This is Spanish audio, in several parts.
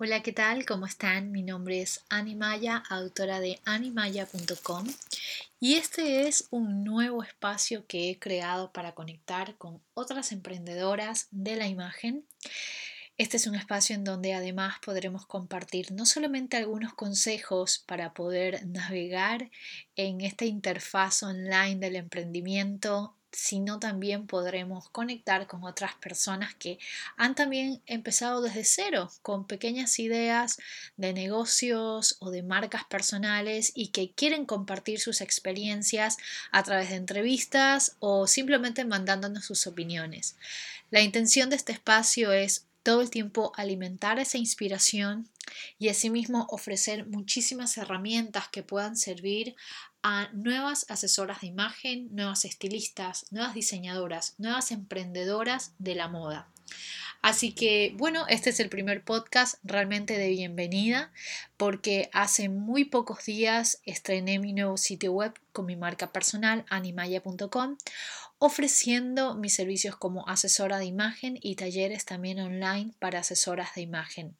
Hola, ¿qué tal? ¿Cómo están? Mi nombre es Animaya, autora de animaya.com y este es un nuevo espacio que he creado para conectar con otras emprendedoras de la imagen. Este es un espacio en donde además podremos compartir no solamente algunos consejos para poder navegar en esta interfaz online del emprendimiento sino también podremos conectar con otras personas que han también empezado desde cero, con pequeñas ideas de negocios o de marcas personales y que quieren compartir sus experiencias a través de entrevistas o simplemente mandándonos sus opiniones. La intención de este espacio es todo el tiempo alimentar esa inspiración y asimismo ofrecer muchísimas herramientas que puedan servir a nuevas asesoras de imagen, nuevas estilistas, nuevas diseñadoras, nuevas emprendedoras de la moda. Así que bueno, este es el primer podcast realmente de bienvenida porque hace muy pocos días estrené mi nuevo sitio web con mi marca personal animaya.com ofreciendo mis servicios como asesora de imagen y talleres también online para asesoras de imagen.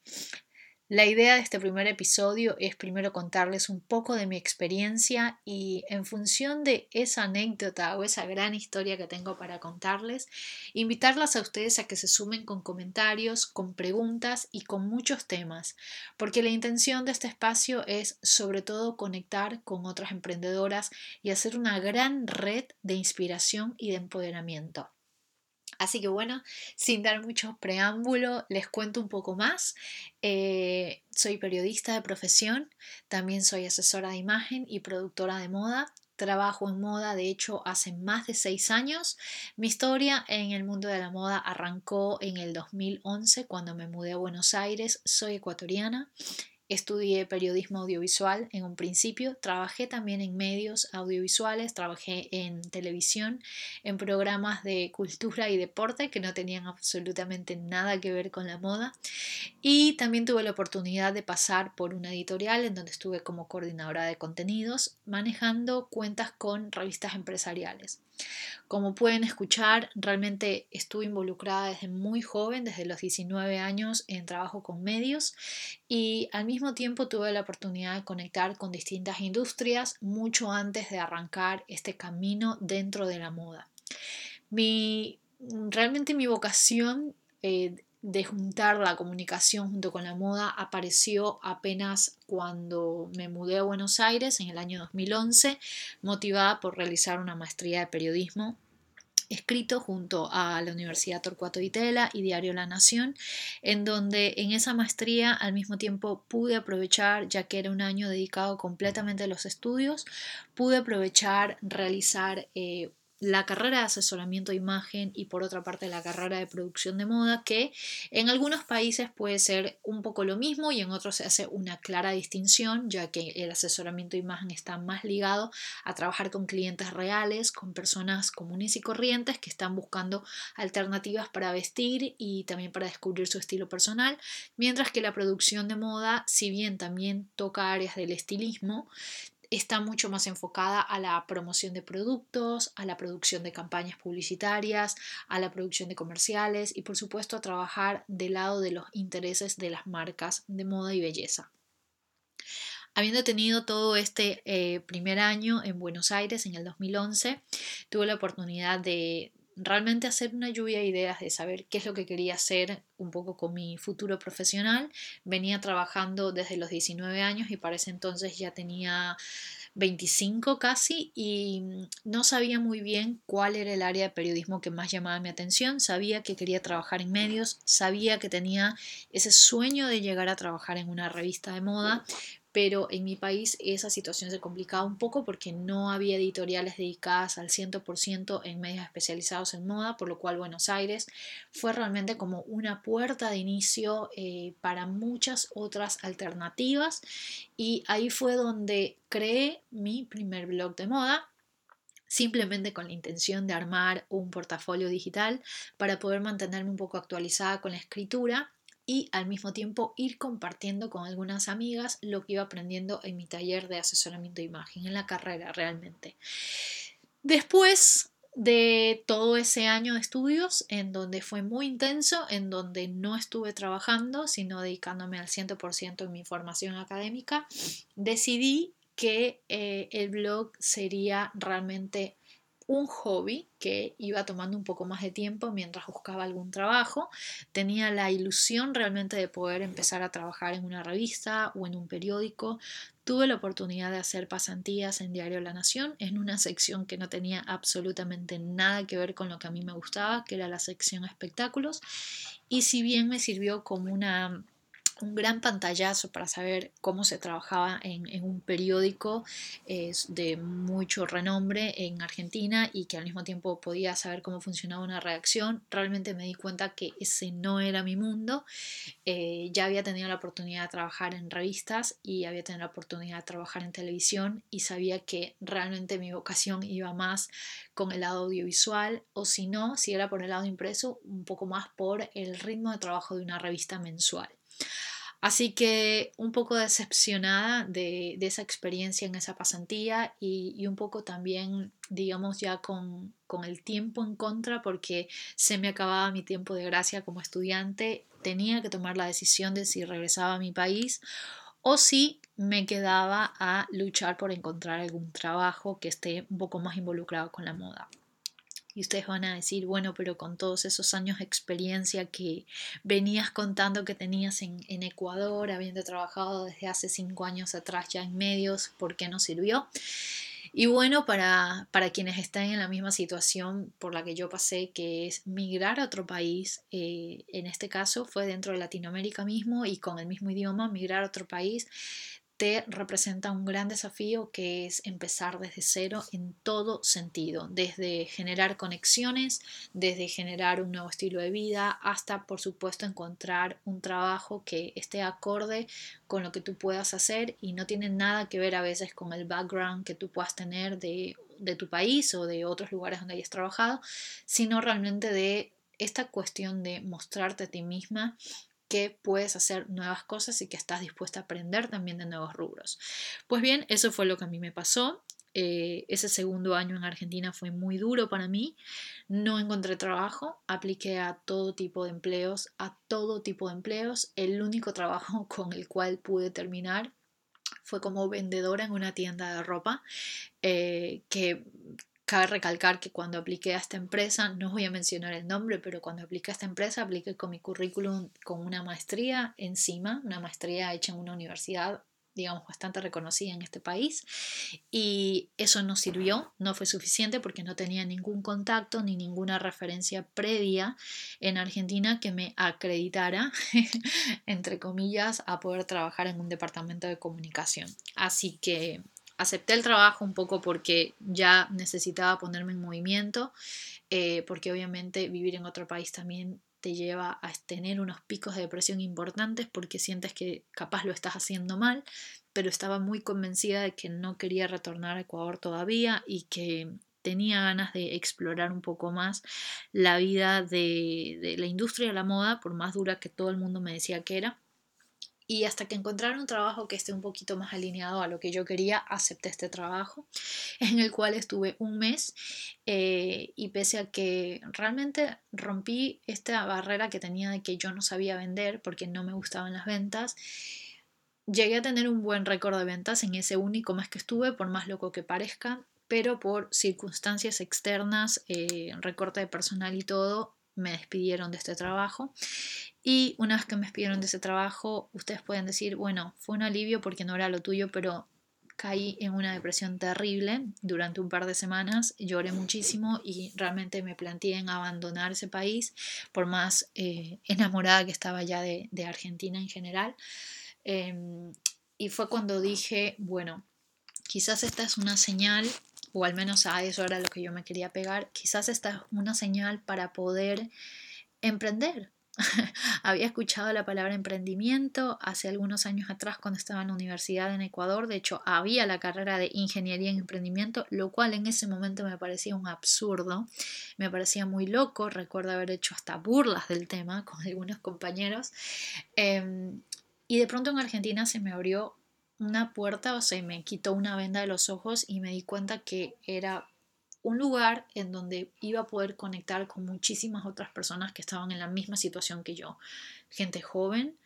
La idea de este primer episodio es primero contarles un poco de mi experiencia y en función de esa anécdota o esa gran historia que tengo para contarles, invitarlas a ustedes a que se sumen con comentarios, con preguntas y con muchos temas, porque la intención de este espacio es sobre todo conectar con otras emprendedoras y hacer una gran red de inspiración y de empoderamiento. Así que bueno, sin dar mucho preámbulo, les cuento un poco más. Eh, soy periodista de profesión, también soy asesora de imagen y productora de moda. Trabajo en moda, de hecho, hace más de seis años. Mi historia en el mundo de la moda arrancó en el 2011 cuando me mudé a Buenos Aires. Soy ecuatoriana Estudié periodismo audiovisual en un principio, trabajé también en medios audiovisuales, trabajé en televisión, en programas de cultura y deporte que no tenían absolutamente nada que ver con la moda y también tuve la oportunidad de pasar por una editorial en donde estuve como coordinadora de contenidos manejando cuentas con revistas empresariales. Como pueden escuchar, realmente estuve involucrada desde muy joven, desde los 19 años, en trabajo con medios y al mismo tiempo tuve la oportunidad de conectar con distintas industrias mucho antes de arrancar este camino dentro de la moda. Mi, realmente mi vocación eh, de juntar la comunicación junto con la moda apareció apenas cuando me mudé a Buenos Aires en el año 2011, motivada por realizar una maestría de periodismo escrito junto a la Universidad Torcuato Di Tella y Diario La Nación, en donde en esa maestría al mismo tiempo pude aprovechar, ya que era un año dedicado completamente a los estudios, pude aprovechar realizar eh, la carrera de asesoramiento de imagen y por otra parte la carrera de producción de moda, que en algunos países puede ser un poco lo mismo y en otros se hace una clara distinción, ya que el asesoramiento de imagen está más ligado a trabajar con clientes reales, con personas comunes y corrientes que están buscando alternativas para vestir y también para descubrir su estilo personal, mientras que la producción de moda, si bien también toca áreas del estilismo, está mucho más enfocada a la promoción de productos, a la producción de campañas publicitarias, a la producción de comerciales y por supuesto a trabajar del lado de los intereses de las marcas de moda y belleza. Habiendo tenido todo este eh, primer año en Buenos Aires en el 2011, tuve la oportunidad de, realmente hacer una lluvia de ideas de saber qué es lo que quería hacer un poco con mi futuro profesional. Venía trabajando desde los 19 años y para ese entonces ya tenía 25 casi y no sabía muy bien cuál era el área de periodismo que más llamaba mi atención. Sabía que quería trabajar en medios, sabía que tenía ese sueño de llegar a trabajar en una revista de moda, pero en mi país esa situación se complicaba un poco porque no había editoriales dedicadas al 100% en medios especializados en moda, por lo cual Buenos Aires fue realmente como una puerta de inicio eh, para muchas otras alternativas. Y ahí fue donde creé mi primer blog de moda simplemente con la intención de armar un portafolio digital para poder mantenerme un poco actualizada con la escritura y al mismo tiempo ir compartiendo con algunas amigas lo que iba aprendiendo en mi taller de asesoramiento de imagen, en la carrera realmente. Después de todo ese año de estudios en donde fue muy intenso, en donde no estuve trabajando, sino dedicándome al 100% en mi formación académica, decidí que eh, el blog sería realmente un hobby que iba tomando un poco más de tiempo mientras buscaba algún trabajo. Tenía la ilusión realmente de poder empezar a trabajar en una revista o en un periódico. Tuve la oportunidad de hacer pasantías en Diario La Nación en una sección que no tenía absolutamente nada que ver con lo que a mí me gustaba, que era la sección espectáculos. Y si bien me sirvió como una un gran pantallazo para saber cómo se trabajaba en, un periódico de mucho renombre en Argentina y que al mismo tiempo podía saber cómo funcionaba una redacción. Realmente me di cuenta que ese no era mi mundo. Eh, ya había tenido la oportunidad de trabajar en revistas y había tenido la oportunidad de trabajar en televisión y sabía que realmente mi vocación iba más con el lado audiovisual o si no, si era por el lado impreso, un poco más por el ritmo de trabajo de una revista mensual. Así que un poco decepcionada de, esa experiencia en esa pasantía y, un poco también, digamos, ya con, con, el tiempo en contra porque se me acababa mi tiempo de gracia como estudiante, tenía que tomar la decisión de si regresaba a mi país o si me quedaba a luchar por encontrar algún trabajo que esté un poco más involucrado con la moda. Y ustedes van a decir, bueno, pero con todos esos años de experiencia que venías contando que tenías en, Ecuador, habiendo trabajado desde hace cinco años atrás ya en medios, ¿por qué no sirvió? Y bueno, para, para, quienes están en la misma situación por la que yo pasé, que es migrar a otro país, eh, en este caso fue dentro de Latinoamérica mismo y con el mismo idioma, migrar a otro país, te representa un gran desafío que es empezar desde cero en todo sentido, desde generar conexiones, desde generar un nuevo estilo de vida, hasta por supuesto encontrar un trabajo que esté acorde con lo que tú puedas hacer y no tiene nada que ver a veces con el background que tú puedas tener de, tu país o de otros lugares donde hayas trabajado, sino realmente de esta cuestión de mostrarte a ti misma que puedes hacer nuevas cosas y que estás dispuesta a aprender también de nuevos rubros. Pues bien, eso fue lo que a mí me pasó. Eh, ese segundo año en Argentina fue muy duro para mí. No encontré trabajo, apliqué a todo tipo de empleos, a todo tipo de empleos. El único trabajo con el cual pude terminar fue como vendedora en una tienda de ropa, eh, que Cabe recalcar que cuando apliqué a esta empresa, no voy a mencionar el nombre, pero cuando apliqué a esta empresa, apliqué con mi currículum con una maestría encima, una maestría hecha en una universidad digamos, bastante reconocida en este país. Y eso no sirvió, no fue suficiente porque no tenía ningún contacto ni ninguna referencia previa en Argentina que me acreditara, entre comillas, a poder trabajar en un departamento de comunicación. Así que acepté el trabajo un poco porque ya necesitaba ponerme en movimiento, eh, porque obviamente vivir en otro país también te lleva a tener unos picos de depresión importantes porque sientes que capaz lo estás haciendo mal, pero estaba muy convencida de que no quería retornar a Ecuador todavía y que tenía ganas de explorar un poco más la vida de, de la industria de la moda, por más dura que todo el mundo me decía que era y hasta que encontrara un trabajo que esté un poquito más alineado a lo que yo quería, acepté este trabajo, en el cual estuve un mes eh, y pese a que realmente rompí esta barrera que tenía de que yo no sabía vender porque no me gustaban las ventas, llegué a tener un buen récord de ventas en ese único mes que estuve, por más loco que parezca, pero por circunstancias externas, eh, recorte de personal y todo, me despidieron de este trabajo y una vez que me despidieron de ese trabajo, ustedes pueden decir, bueno, fue un alivio porque no era lo tuyo, pero caí en una depresión terrible durante un par de semanas, lloré muchísimo y realmente me planteé en abandonar ese país, por más eh, enamorada que estaba ya de, Argentina en general. Em, y fue cuando dije, bueno, quizás esta es una señal, o al menos a eso era lo que yo me quería pegar, quizás esta es una señal para poder emprender, Había escuchado la palabra emprendimiento hace algunos años atrás cuando estaba en la universidad en Ecuador. De hecho, había la carrera de ingeniería en emprendimiento, lo cual en ese momento me parecía un absurdo. Me parecía muy loco. Recuerdo haber hecho hasta burlas del tema con algunos compañeros. Em, y de pronto en Argentina se me abrió una puerta, o sea, me quitó una venda de los ojos y me di cuenta que era un lugar en donde iba a poder conectar con muchísimas otras personas que estaban en la misma situación que yo. Gente joven,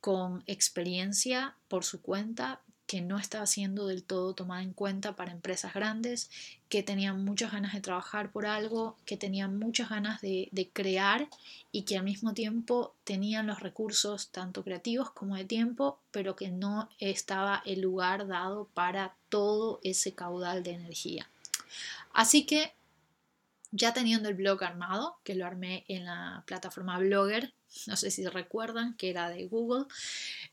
con experiencia por su cuenta, que no estaba siendo del todo tomada en cuenta para empresas grandes, que tenían muchas ganas de trabajar por algo, que tenían muchas ganas de, crear y que al mismo tiempo tenían los recursos tanto creativos como de tiempo, pero que no estaba el lugar dado para todo ese caudal de energía. Así que ya teniendo el blog armado, que lo armé en la plataforma Blogger, no sé si recuerdan, que era de Google,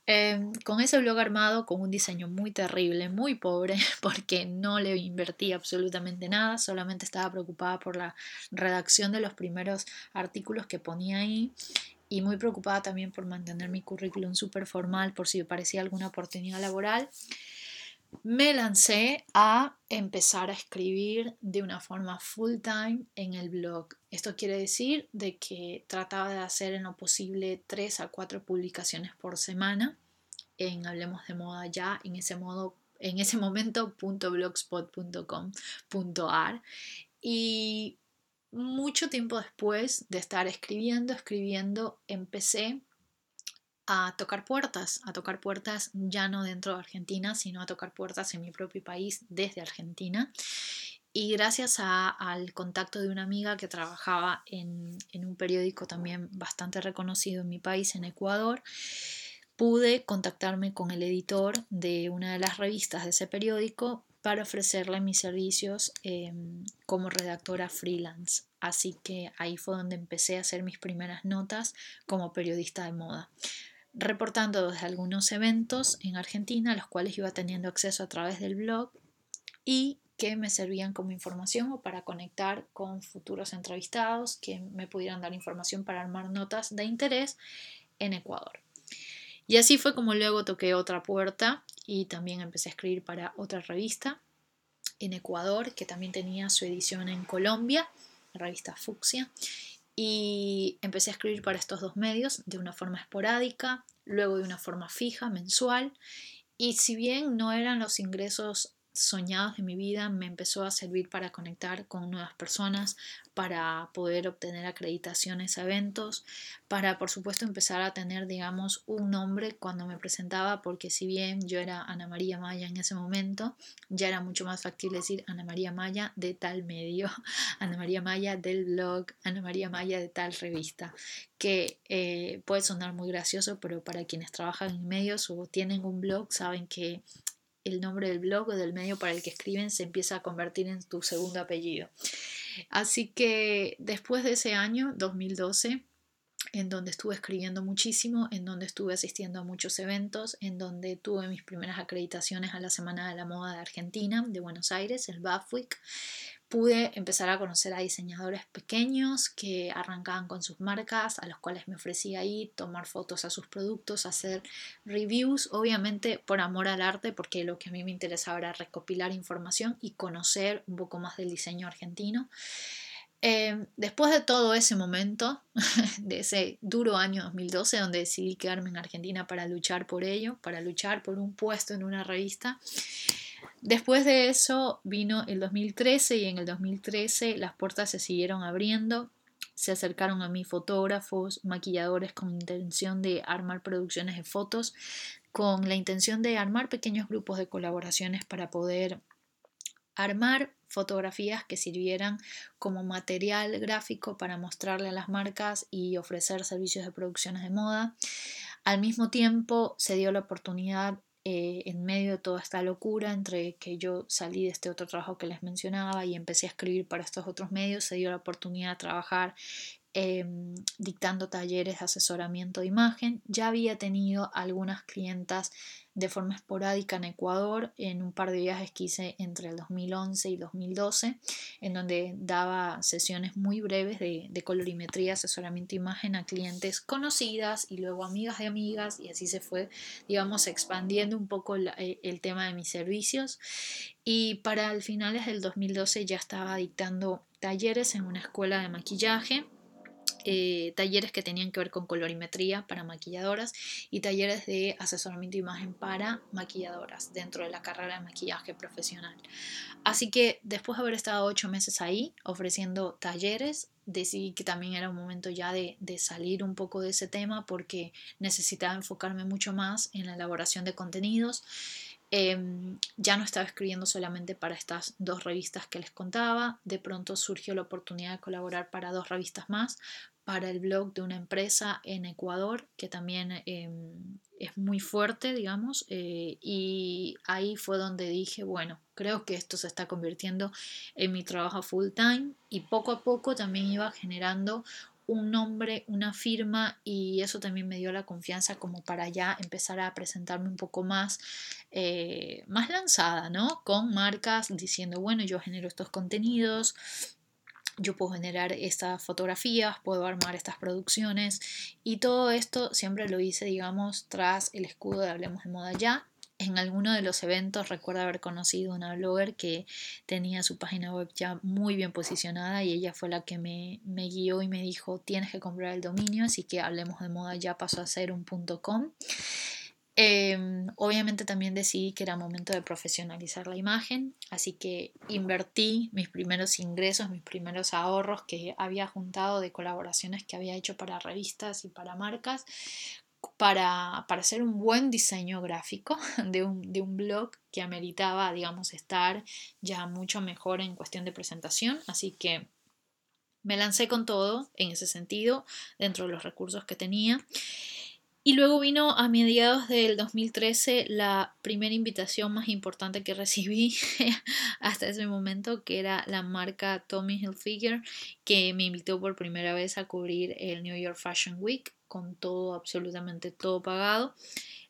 em, con ese blog armado, con un diseño muy terrible, muy pobre, porque no le invertí absolutamente nada, solamente estaba preocupada por la redacción de los primeros artículos que ponía ahí y muy preocupada también por mantener mi currículum súper formal por si parecía alguna oportunidad laboral me lancé a empezar a escribir de una forma full time en el blog. Esto quiere decir de que trataba de hacer en lo posible tres a cuatro publicaciones por semana en Hablemos de Moda ya, en ese modo momento .blogspot.com.ar y mucho tiempo después de estar escribiendo, escribiendo, empecé a tocar puertas, a tocar puertas ya no dentro de Argentina, sino a tocar puertas en mi propio país desde Argentina. Y gracias al contacto de una amiga que trabajaba en, un periódico también bastante reconocido en mi país, en Ecuador, pude contactarme con el editor de una de las revistas de ese periódico para ofrecerle mis servicios em, como redactora freelance. Así que ahí fue donde empecé a hacer mis primeras notas como periodista de moda reportando desde algunos eventos en Argentina, los cuales iba teniendo acceso a través del blog y que me servían como información o para conectar con futuros entrevistados que me pudieran dar información para armar notas de interés en Ecuador. Y así fue como luego toqué otra puerta y también empecé a escribir para otra revista en Ecuador que también tenía su edición en Colombia, la revista Fucsia, y empecé a escribir para estos dos medios de una forma esporádica, luego de una forma fija, mensual. Y si bien no eran los ingresos soñados de mi vida me empezó a servir para conectar con nuevas personas, para poder obtener acreditaciones a eventos, para por supuesto empezar a tener digamos un nombre cuando me presentaba, porque si bien yo era Ana María Maya en ese momento, ya era mucho más factible decir Ana María Maya de tal medio, Ana María Maya del blog, Ana María Maya de tal revista, que eh, puede sonar muy gracioso, pero para quienes trabajan en medios o tienen un blog saben que el nombre del blog o del medio para el que escriben se empieza a convertir en tu segundo apellido. Así que después de ese año, 2012, en donde estuve escribiendo muchísimo, en donde estuve asistiendo a muchos eventos, en donde tuve mis primeras acreditaciones a la Semana de la Moda de Argentina, de Buenos Aires, el BAFWIC, pude empezar a conocer a diseñadores pequeños que arrancaban con sus marcas, a los cuales me ofrecía ir, tomar fotos a sus productos, hacer reviews, obviamente por amor al arte, porque lo que a mí me interesaba era recopilar información y conocer un poco más del diseño argentino. Em, después de todo ese momento, de ese duro año 2012, donde decidí quedarme en Argentina para luchar por ello, para luchar por un puesto en una revista, Después de eso vino el 2013 y en el 2013 las puertas se siguieron abriendo. Se acercaron a mí fotógrafos, maquilladores con intención de armar producciones de fotos, con la intención de armar pequeños grupos de colaboraciones para poder armar fotografías que sirvieran como material gráfico para mostrarle a las marcas y ofrecer servicios de producciones de moda. Al mismo tiempo se dio la oportunidad eh, en medio de toda esta locura, entre que yo salí de este otro trabajo que les mencionaba y empecé a escribir para estos otros medios, se dio la oportunidad de trabajar Em, dictando talleres de asesoramiento de imagen. Ya había tenido algunas clientas de forma esporádica en Ecuador en un par de viajes que hice entre el 2011 y 2012, en donde daba sesiones muy breves de, colorimetría, asesoramiento de imagen a clientes conocidas y luego amigas de amigas y así se fue, digamos, expandiendo un poco eh, el tema de mis servicios. Y para el finales del 2012 ya estaba dictando talleres en una escuela de maquillaje eh, talleres que tenían que ver con colorimetría para maquilladoras y talleres de asesoramiento de imagen para maquilladoras dentro de la carrera de maquillaje profesional. Así que después de haber estado ocho meses ahí ofreciendo talleres, decidí que también era un momento ya de, salir un poco de ese tema porque necesitaba enfocarme mucho más en la elaboración de contenidos Em, ya no estaba escribiendo solamente para estas dos revistas que les contaba, de pronto surgió la oportunidad de colaborar para dos revistas más, para el blog de una empresa en Ecuador que también em, es muy fuerte, digamos, eh, y ahí fue donde dije, bueno, creo que esto se está convirtiendo en mi trabajo full time y poco a poco también iba generando un nombre, una firma y eso también me dio la confianza como para ya empezar a presentarme un poco más, eh, más lanzada, ¿no? Con marcas diciendo, bueno, yo genero estos contenidos, yo puedo generar estas fotografías, puedo armar estas producciones y todo esto siempre lo hice, digamos, tras el escudo de Hablemos de Moda Ya, en alguno de los eventos recuerdo haber conocido una blogger que tenía su página web ya muy bien posicionada y ella fue la que me, guió y me dijo tienes que comprar el dominio, así que hablemos de moda ya pasó a ser un punto com. Em, obviamente también decidí que era momento de profesionalizar la imagen, así que invertí mis primeros ingresos, mis primeros ahorros que había juntado de colaboraciones que había hecho para revistas y para marcas para, para, hacer un buen diseño gráfico de un, de un, blog que ameritaba, digamos, estar ya mucho mejor en cuestión de presentación. Así que me lancé con todo en ese sentido, dentro de los recursos que tenía. Y luego vino a mediados del 2013 la primera invitación más importante que recibí hasta ese momento, que era la marca Tommy Hilfiger, que me invitó por primera vez a cubrir el New York Fashion Week con todo, absolutamente todo pagado.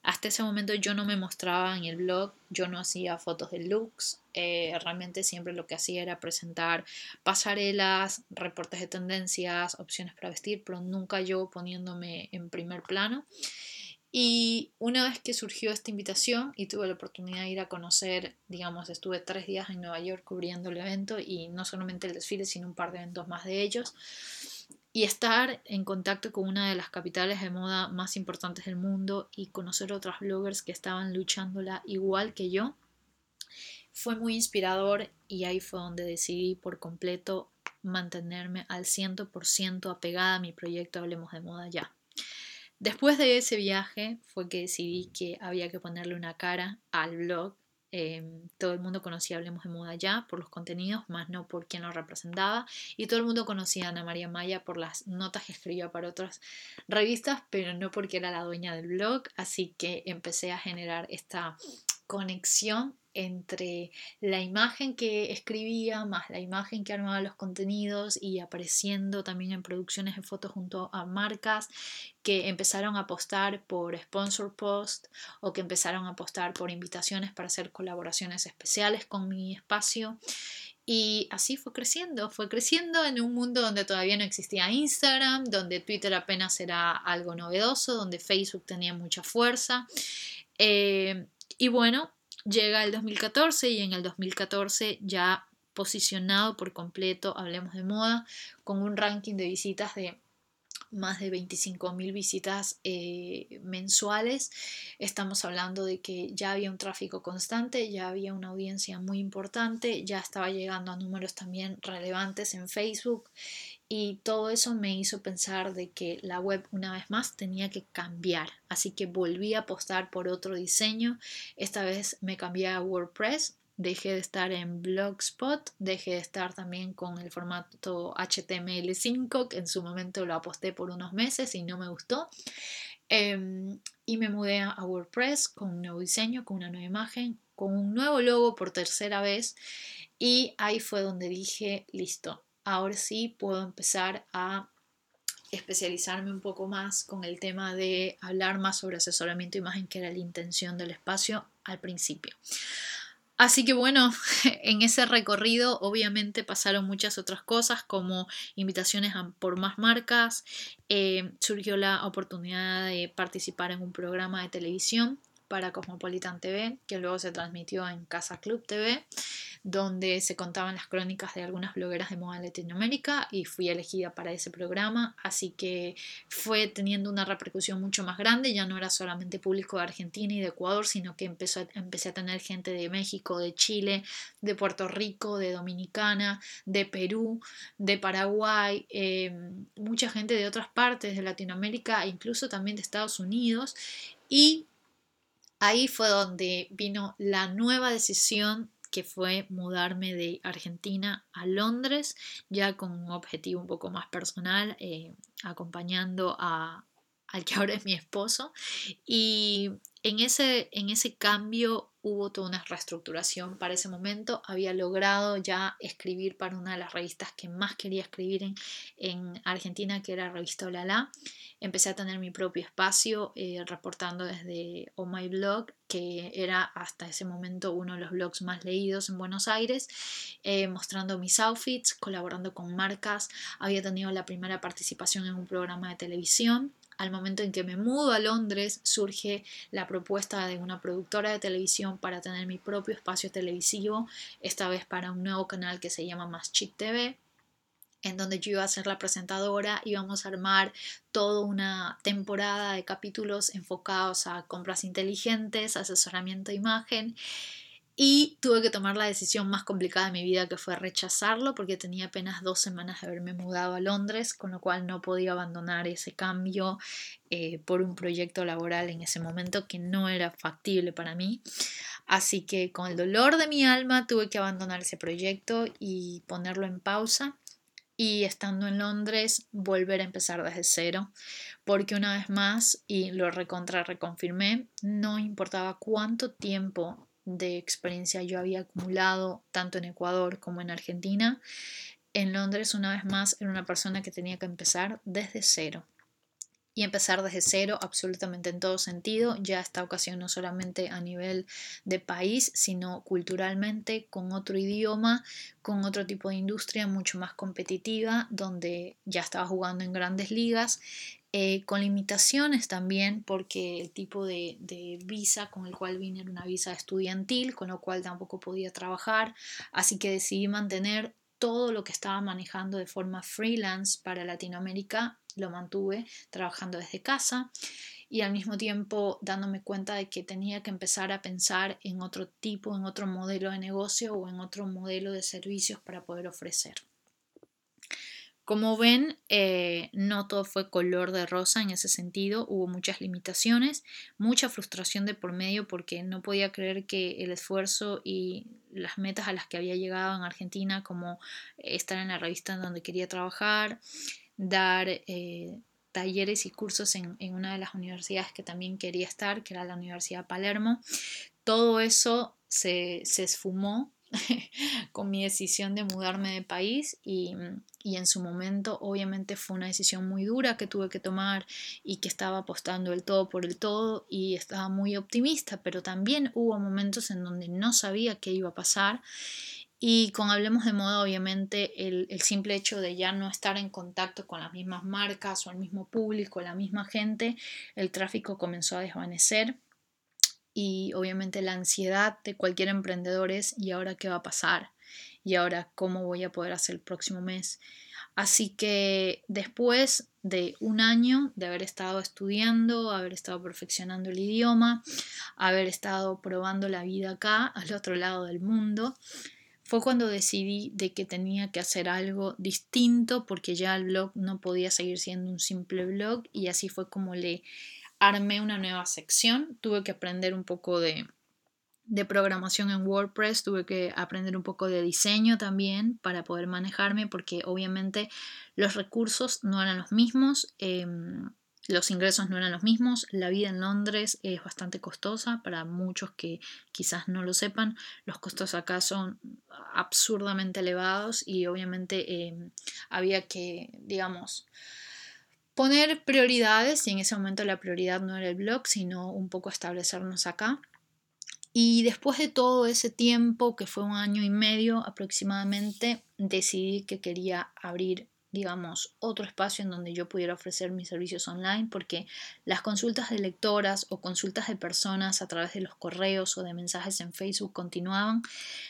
Hasta ese momento yo no me mostraba en el blog, yo no hacía fotos de looks, eh, realmente siempre lo que hacía era presentar pasarelas, reportes de tendencias, opciones para vestir, pero nunca yo poniéndome en primer plano. Y una vez que surgió esta invitación y tuve la oportunidad de ir a conocer, digamos, estuve tres días en Nueva York cubriendo el evento y no solamente el desfile, sino un par de eventos más de ellos y estar en contacto con una de las capitales de moda más importantes del mundo y conocer otras bloggers que estaban luchándola igual que yo, fue muy inspirador y ahí fue donde decidí por completo mantenerme al 100% apegada a mi proyecto Hablemos de Moda ya. Después de ese viaje fue que decidí que había que ponerle una cara al blog Em, todo el mundo conocía Hablemos de Moda ya por los contenidos, más no por quien lo representaba. Y todo el mundo conocía a Ana María Maya por las notas que escribía para otras revistas, pero no porque era la dueña del blog. Así que empecé a generar esta conexión entre la imagen que escribía más la imagen que armaba los contenidos y apareciendo también en producciones de fotos junto a marcas que empezaron a apostar por sponsor post o que empezaron a apostar por invitaciones para hacer colaboraciones especiales con mi espacio y así fue creciendo, fue creciendo en un mundo donde todavía no existía Instagram, donde Twitter apenas era algo novedoso, donde Facebook tenía mucha fuerza. Eh, y bueno, Llega el 2014 y en el 2014 ya posicionado por completo, hablemos de moda, con un ranking de visitas de más de 25 mil visitas eh, mensuales. Estamos hablando de que ya había un tráfico constante, ya había una audiencia muy importante, ya estaba llegando a números también relevantes en Facebook y todo eso me hizo pensar de que la web una vez más tenía que cambiar. Así que volví a apostar por otro diseño. Esta vez me cambié a WordPress. Dejé de estar en Blogspot, dejé de estar también con el formato HTML5, que en su momento lo aposté por unos meses y no me gustó. Em, y me mudé a WordPress con un nuevo diseño, con una nueva imagen, con un nuevo logo por tercera vez. Y ahí fue donde dije, listo, ahora sí puedo empezar a especializarme un poco más con el tema de hablar más sobre asesoramiento de imagen, que era la intención del espacio al principio. Así que bueno, en ese recorrido obviamente pasaron muchas otras cosas como invitaciones por más marcas, eh, surgió la oportunidad de participar en un programa de televisión para Cosmopolitan TV, que luego se transmitió en Casa Club TV donde se contaban las crónicas de algunas blogueras de moda en Latinoamérica y fui elegida para ese programa, así que fue teniendo una repercusión mucho más grande, ya no era solamente público de Argentina y de Ecuador, sino que empezó, empecé a tener gente de México, de Chile, de Puerto Rico, de Dominicana, de Perú, de Paraguay, em, mucha gente de otras partes de Latinoamérica e incluso también de Estados Unidos. Y ahí fue donde vino la nueva decisión que fue mudarme de Argentina a Londres, ya con un objetivo un poco más personal, eh, acompañando a, al que ahora es mi esposo. Y en ese, en ese cambio hubo toda una reestructuración para ese momento. Había logrado ya escribir para una de las revistas que más quería escribir en, en Argentina, que era revista Olala. Empecé a tener mi propio espacio eh, reportando desde Oh My Blog, que era hasta ese momento uno de los blogs más leídos en Buenos Aires, eh, mostrando mis outfits, colaborando con marcas. Había tenido la primera participación en un programa de televisión al momento en que me mudo a Londres, surge la propuesta de una productora de televisión para tener mi propio espacio televisivo, esta vez para un nuevo canal que se llama Más Chic TV en donde yo iba a ser la presentadora, íbamos a armar toda una temporada de capítulos enfocados a compras inteligentes, asesoramiento de imagen y tuve que tomar la decisión más complicada de mi vida que fue rechazarlo porque tenía apenas dos semanas de haberme mudado a Londres, con lo cual no podía abandonar ese cambio eh, por un proyecto laboral en ese momento que no era factible para mí. Así que con el dolor de mi alma tuve que abandonar ese proyecto y ponerlo en pausa y estando en Londres volver a empezar desde cero, porque una vez más, y lo recontra reconfirmé, no importaba cuánto tiempo de experiencia yo había acumulado tanto en Ecuador como en Argentina, en Londres una vez más era una persona que tenía que empezar desde cero. Y empezar desde cero absolutamente en todo sentido, ya esta ocasión no solamente a nivel de país, sino culturalmente, con otro idioma, con otro tipo de industria mucho más competitiva, donde ya estaba jugando en grandes ligas eh, con limitaciones también porque el tipo de, visa con el cual vine era una visa estudiantil, con lo cual tampoco podía trabajar, así que decidí mantener todo lo que estaba manejando de forma freelance para Latinoamérica, lo mantuve trabajando desde casa y al mismo tiempo dándome cuenta de que tenía que empezar a pensar en otro tipo, en otro modelo de negocio o en otro modelo de servicios para poder ofrecer. Como ven, eh, no todo fue color de rosa en ese sentido, hubo muchas limitaciones, mucha frustración de por medio porque no podía creer que el esfuerzo y las metas a las que había llegado en Argentina, como estar en la revista en donde quería trabajar, dar eh, talleres y cursos en, una de las universidades que también quería estar, que era la Universidad Palermo, todo eso se, se esfumó con mi decisión de mudarme de país y, y, en su momento obviamente fue una decisión muy dura que tuve que tomar y que estaba apostando el todo por el todo y estaba muy optimista, pero también hubo momentos en donde no sabía qué iba a pasar. Y con Hablemos de Moda, obviamente, el, el, simple hecho de ya no estar en contacto con las mismas marcas o el mismo público, la misma gente, el tráfico comenzó a desvanecer y obviamente la ansiedad de cualquier emprendedor es ¿y ahora qué va a pasar? ¿Y ahora cómo voy a poder hacer el próximo mes? Así que después de un año de haber estado estudiando, haber estado perfeccionando el idioma, haber estado probando la vida acá, al otro lado del mundo, fue cuando decidí de que tenía que hacer algo distinto porque ya el blog no podía seguir siendo un simple blog y así fue como le armé una nueva sección, tuve que aprender un poco de, programación en WordPress, tuve que aprender un poco de diseño también para poder manejarme porque obviamente los recursos no eran los mismos, em, los ingresos no eran los mismos, la vida en Londres es bastante costosa para muchos que quizás no lo sepan, los costos acá son absurdamente elevados y obviamente em, había que, digamos, poner prioridades, y en ese momento la prioridad no era el blog, sino un poco establecernos acá. Y después de todo ese tiempo, que fue un año y medio aproximadamente, decidí que quería abrir digamos, otro espacio en donde yo pudiera ofrecer mis servicios online, porque las consultas de lectoras o consultas de personas a través de los correos o de mensajes en Facebook continuaban.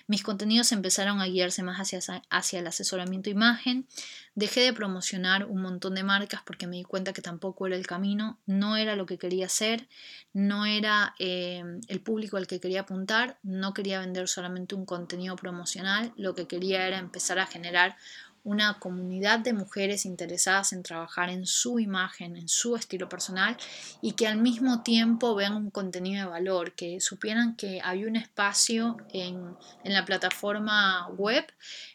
Mis contenidos empezaron a guiarse más hacia, hacia el asesoramiento imagen. Dejé de promocionar un montón de marcas porque me di cuenta que tampoco era el camino, no era lo que quería hacer, no era eh, el público al que quería apuntar, no quería vender solamente un contenido promocional, lo que quería era empezar a generar una comunidad de mujeres interesadas en trabajar en su imagen, en su estilo personal y que al mismo tiempo vean un contenido de valor, que supieran que hay un espacio en, en, la plataforma web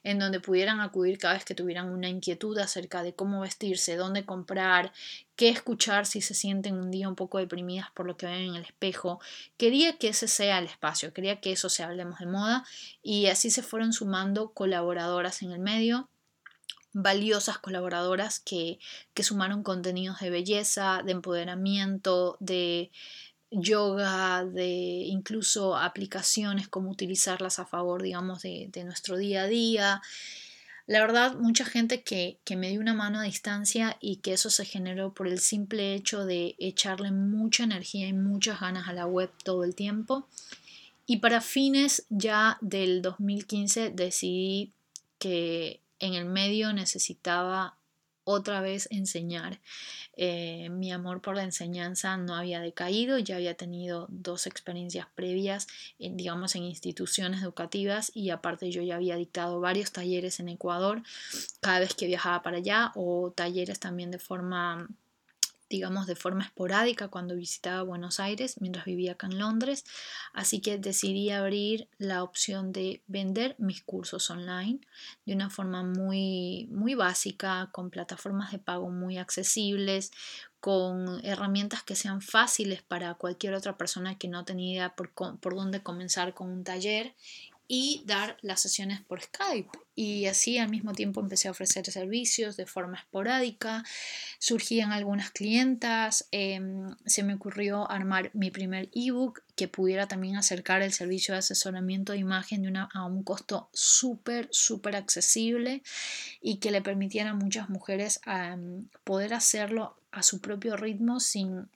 en donde pudieran acudir cada vez que tuvieran una inquietud acerca de cómo vestirse, dónde comprar, qué escuchar si se sienten un día un poco deprimidas por lo que ven en el espejo. Quería que ese sea el espacio, quería que eso se hablemos de moda y así se fueron sumando colaboradoras en el medio valiosas colaboradoras que, sumaron contenidos de belleza, de empoderamiento, de yoga, de incluso aplicaciones, cómo utilizarlas a favor, digamos, de, nuestro día a día. La verdad, mucha gente que, que, me dio una mano a distancia y que eso se generó por el simple hecho de echarle mucha energía y muchas ganas a la web todo el tiempo. Y para fines ya del 2015 decidí que en el medio necesitaba otra vez enseñar. Eh, mi amor por la enseñanza no había decaído, ya había tenido dos experiencias previas, en, digamos, en instituciones educativas y aparte yo ya había dictado varios talleres en Ecuador cada vez que viajaba para allá o talleres también de forma digamos, de forma esporádica cuando visitaba Buenos Aires mientras vivía acá en Londres, así que decidí abrir la opción de vender mis cursos online de una forma muy, muy básica, con plataformas de pago muy accesibles, con herramientas que sean fáciles para cualquier otra persona que no tenía por, por dónde comenzar con un taller y dar las sesiones por Skype. Y así al mismo tiempo empecé a ofrecer servicios de forma esporádica, surgían algunas clientas, em, se me ocurrió armar mi primer ebook que pudiera también acercar el servicio de asesoramiento de imagen a un costo súper, súper accesible y que le permitiera a muchas mujeres poder hacerlo a su propio ritmo sin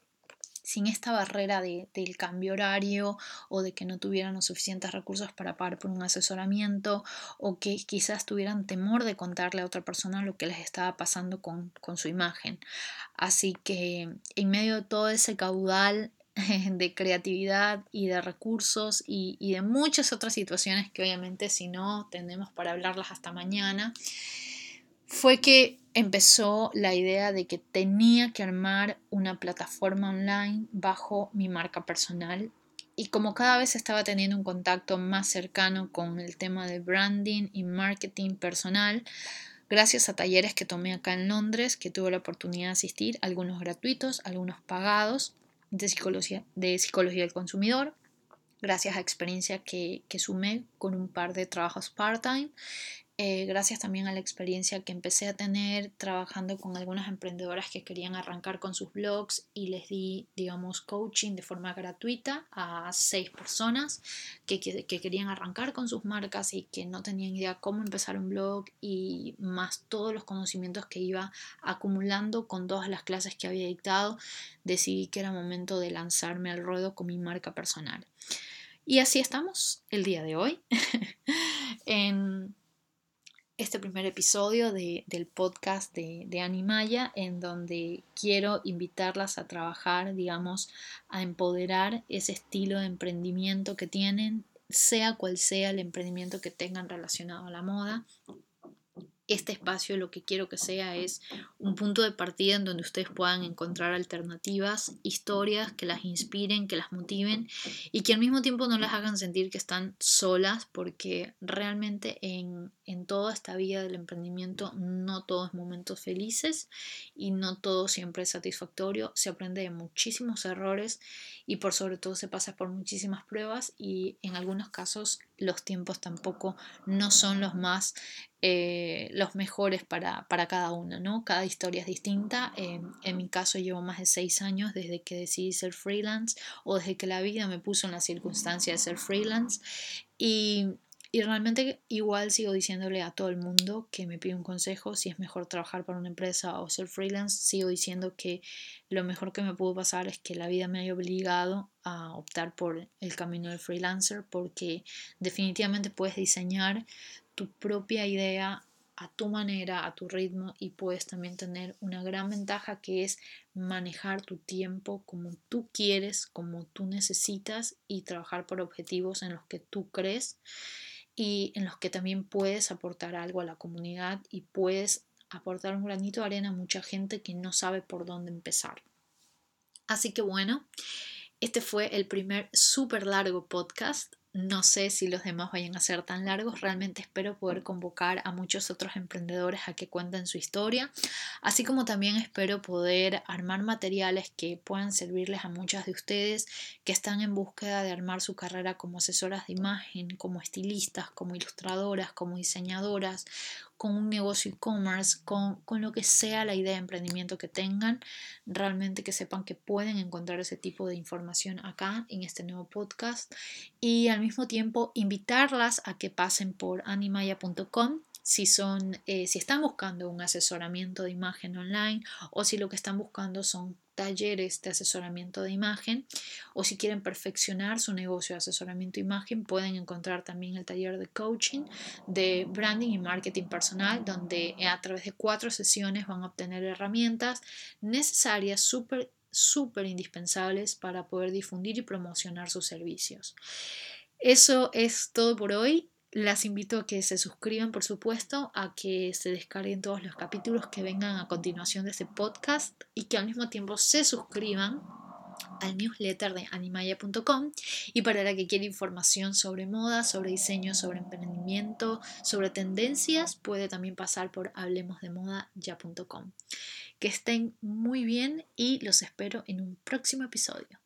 sin esta barrera de, del cambio horario o de que no tuvieran los suficientes recursos para pagar por un asesoramiento o que quizás tuvieran temor de contarle a otra persona lo que les estaba pasando con, su imagen. Así que en medio de todo ese caudal de creatividad y de recursos y, y de muchas otras situaciones que obviamente si no tenemos para hablarlas hasta mañana, fue que empezó la idea de que tenía que armar una plataforma online bajo mi marca personal. Y como cada vez estaba teniendo un contacto más cercano con el tema de branding y marketing personal, gracias a talleres que tomé acá en Londres, que tuve la oportunidad de asistir, algunos gratuitos, algunos pagados, de psicología, de psicología del consumidor, gracias a experiencia que, que sumé con un par de trabajos part-time eh, gracias también a la experiencia que empecé a tener trabajando con algunas emprendedoras que querían arrancar con sus blogs y les di, digamos, coaching de forma gratuita a seis personas que, que, querían arrancar con sus marcas y que no tenían idea cómo empezar un blog y más todos los conocimientos que iba acumulando con todas las clases que había dictado, decidí que era momento de lanzarme al ruedo con mi marca personal. Y así estamos el día de hoy. en este primer episodio del podcast de, de Animaya, en donde quiero invitarlas a trabajar, digamos, a empoderar ese estilo de emprendimiento que tienen, sea cual sea el emprendimiento que tengan relacionado a la moda, este espacio lo que quiero que sea es un punto de partida en donde ustedes puedan encontrar alternativas, historias que las inspiren, que las motiven y que al mismo tiempo no las hagan sentir que están solas porque realmente en, en toda esta vida del emprendimiento no todos momentos felices y no todo siempre es satisfactorio, se aprende de muchísimos errores y por sobre todo se pasa por muchísimas pruebas y en algunos casos los tiempos tampoco no son los más eh, los mejores para, cada una, ¿no? Cada historia es distinta. en mi caso llevo más de seis años desde que decidí ser freelance o desde que la vida me puso en la circunstancia de ser freelance. Y Y realmente igual sigo diciéndole a todo el mundo que me pide un consejo si es mejor trabajar para una empresa o ser freelance. Sigo diciendo que lo mejor que me pudo pasar es que la vida me haya obligado a optar por el camino del freelancer porque definitivamente puedes diseñar tu propia idea a tu manera, a tu ritmo y puedes también tener una gran ventaja que es manejar tu tiempo como tú quieres, como tú necesitas y trabajar por objetivos en los que tú crees y en los que también puedes aportar algo a la comunidad y puedes aportar un granito de arena a mucha gente que no sabe por dónde empezar. Así que bueno, este fue el primer súper largo podcast. No sé si los demás vayan a ser tan largos, realmente espero poder convocar a muchos otros emprendedores a que cuenten su historia, así como también espero poder armar materiales que puedan servirles a muchas de ustedes que están en búsqueda de armar su carrera como asesoras de imagen, como estilistas, como ilustradoras, como diseñadoras, con un negocio e-commerce, con, con, lo que sea la idea de emprendimiento que tengan, realmente que sepan que pueden encontrar ese tipo de información acá en este nuevo podcast. Y al mismo tiempo invitarlas a que pasen por animaya.com si son eh, si están buscando un asesoramiento de imagen online o si lo que están buscando son talleres de asesoramiento de imagen o si quieren perfeccionar su negocio de asesoramiento de imagen pueden encontrar también el taller de coaching de branding y marketing personal donde a través de cuatro sesiones van a obtener herramientas necesarias súper súper indispensables para poder difundir y promocionar sus servicios. Eso es todo por hoy. Las invito a que se suscriban, por supuesto, a que se descarguen todos los capítulos que vengan a continuación de este podcast y que al mismo tiempo se suscriban al newsletter de animaya.com y para la que quiera información sobre moda, sobre diseño, sobre emprendimiento, sobre tendencias, puede también pasar por hablemosdemoda.ya.com. Que estén muy bien y los espero en un próximo episodio.